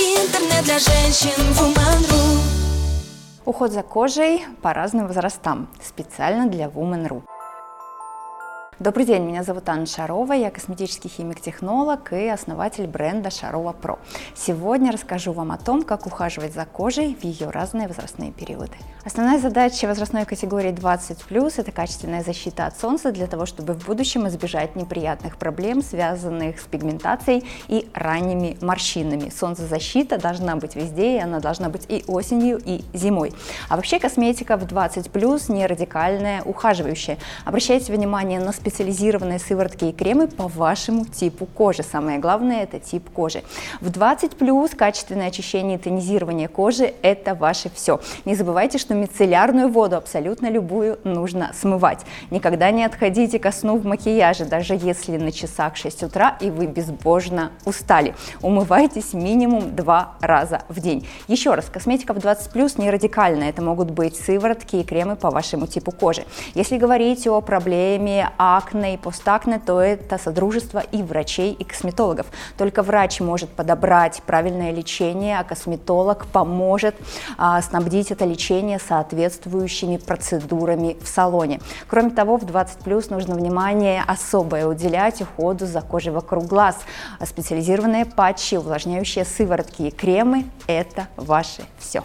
Интернет для женщин Woman.ru Уход за кожей по разным возрастам, специально для Woman.ru. Добрый день, меня зовут Анна Шарова, я косметический химик-технолог и основатель бренда Шарова Про. Сегодня расскажу вам о том, как ухаживать за кожей в ее разные возрастные периоды. Основная задача возрастной категории 20+, это качественная защита от солнца для того, чтобы в будущем избежать неприятных проблем, связанных с пигментацией и ранними морщинами. Солнцезащита должна быть везде, и она должна быть и осенью, и зимой. А вообще косметика в 20+, не радикальная, ухаживающая. Обращайте внимание на специалистов специализированные сыворотки и кремы по вашему типу кожи. Самое главное – это тип кожи. В 20 плюс качественное очищение и тонизирование кожи – это ваше все. Не забывайте, что мицеллярную воду, абсолютно любую, нужно смывать. Никогда не отходите ко сну в макияже, даже если на часах 6 утра и вы безбожно устали. Умывайтесь минимум два раза в день. Еще раз, косметика в 20 плюс не радикальная. Это могут быть сыворотки и кремы по вашему типу кожи. Если говорить о проблеме а акне и постакне, то это содружество и врачей, и косметологов. Только врач может подобрать правильное лечение, а косметолог поможет а, снабдить это лечение соответствующими процедурами в салоне. Кроме того, в 20 плюс нужно внимание особое уделять уходу за кожей вокруг глаз. Специализированные патчи, увлажняющие сыворотки и кремы – это ваше все.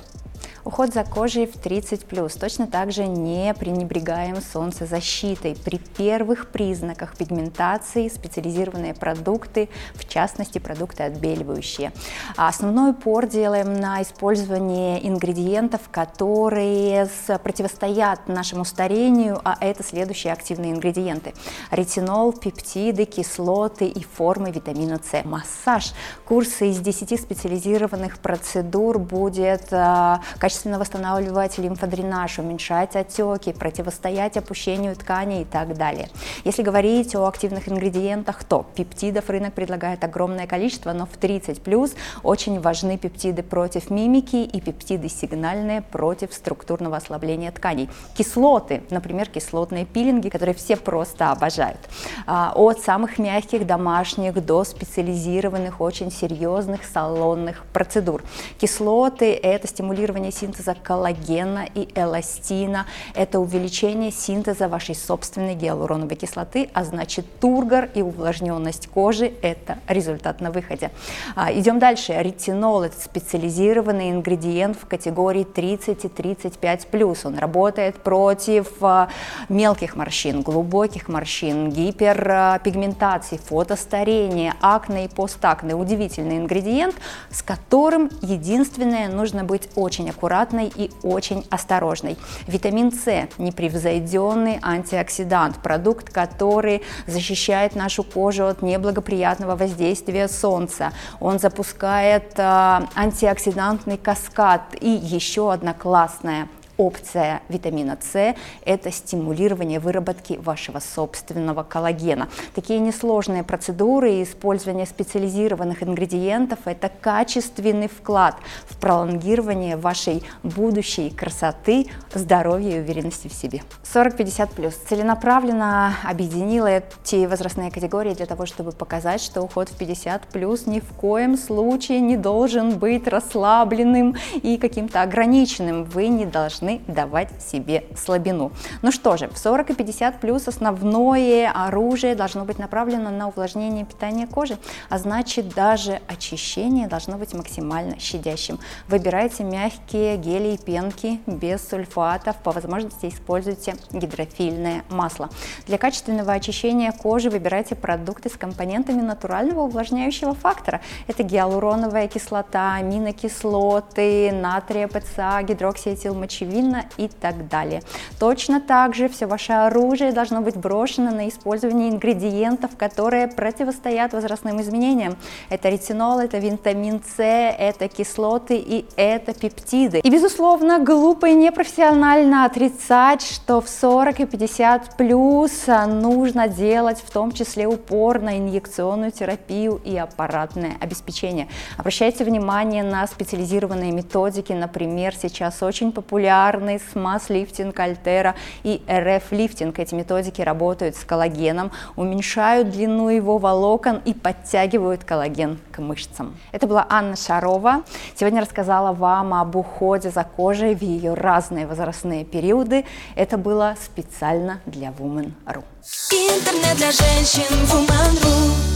Уход за кожей в 30+. Точно так же не пренебрегаем солнцезащитой. При первых признаках пигментации специализированные продукты, в частности продукты отбеливающие. Основной упор делаем на использование ингредиентов, которые противостоят нашему старению, а это следующие активные ингредиенты. Ретинол, пептиды, кислоты и формы витамина С. Массаж. Курсы из 10 специализированных процедур будет а, качественно качественно восстанавливать лимфодренаж, уменьшать отеки, противостоять опущению тканей и так далее. Если говорить о активных ингредиентах, то пептидов рынок предлагает огромное количество, но в 30 плюс очень важны пептиды против мимики и пептиды сигнальные против структурного ослабления тканей. Кислоты, например, кислотные пилинги, которые все просто обожают. А, от самых мягких домашних до специализированных, очень серьезных салонных процедур. Кислоты – это стимулирование синтеза коллагена и эластина. Это увеличение синтеза вашей собственной гиалуроновой кислоты, а значит тургор и увлажненность кожи – это результат на выходе. А, идем дальше. Ретинол – это специализированный ингредиент в категории 30 и 35+. Он работает против а, мелких морщин, глубоких морщин, гиперпигментации, фотостарения, акне и постакне. Удивительный ингредиент, с которым единственное нужно быть очень аккуратным аккуратной и очень осторожной. Витамин С – непревзойденный антиоксидант, продукт, который защищает нашу кожу от неблагоприятного воздействия солнца. Он запускает э, антиоксидантный каскад и еще одна классная опция витамина С – это стимулирование выработки вашего собственного коллагена. Такие несложные процедуры и использование специализированных ингредиентов – это качественный вклад в пролонгирование вашей будущей красоты, здоровья и уверенности в себе. 40-50+. Целенаправленно объединила эти возрастные категории для того, чтобы показать, что уход в 50+, ни в коем случае не должен быть расслабленным и каким-то ограниченным. Вы не должны должны давать себе слабину. Ну что же, в 40 и 50 плюс основное оружие должно быть направлено на увлажнение питания кожи, а значит даже очищение должно быть максимально щадящим. Выбирайте мягкие гели и пенки без сульфатов, по возможности используйте гидрофильное масло. Для качественного очищения кожи выбирайте продукты с компонентами натурального увлажняющего фактора. Это гиалуроновая кислота, аминокислоты, натрия ПЦА, гидроксиэтилмочевин, вина и так далее. Точно так же все ваше оружие должно быть брошено на использование ингредиентов, которые противостоят возрастным изменениям. Это ретинол, это витамин С, это кислоты и это пептиды. И, безусловно, глупо и непрофессионально отрицать, что в 40 и 50 плюс нужно делать в том числе упор на инъекционную терапию и аппаратное обеспечение. Обращайте внимание на специализированные методики, например, сейчас очень популярны ударный, смаз-лифтинг, альтера и РФ-лифтинг. Эти методики работают с коллагеном, уменьшают длину его волокон и подтягивают коллаген к мышцам. Это была Анна Шарова. Сегодня рассказала вам об уходе за кожей в ее разные возрастные периоды. Это было специально для Woman.ru. Интернет для женщин Woman.ru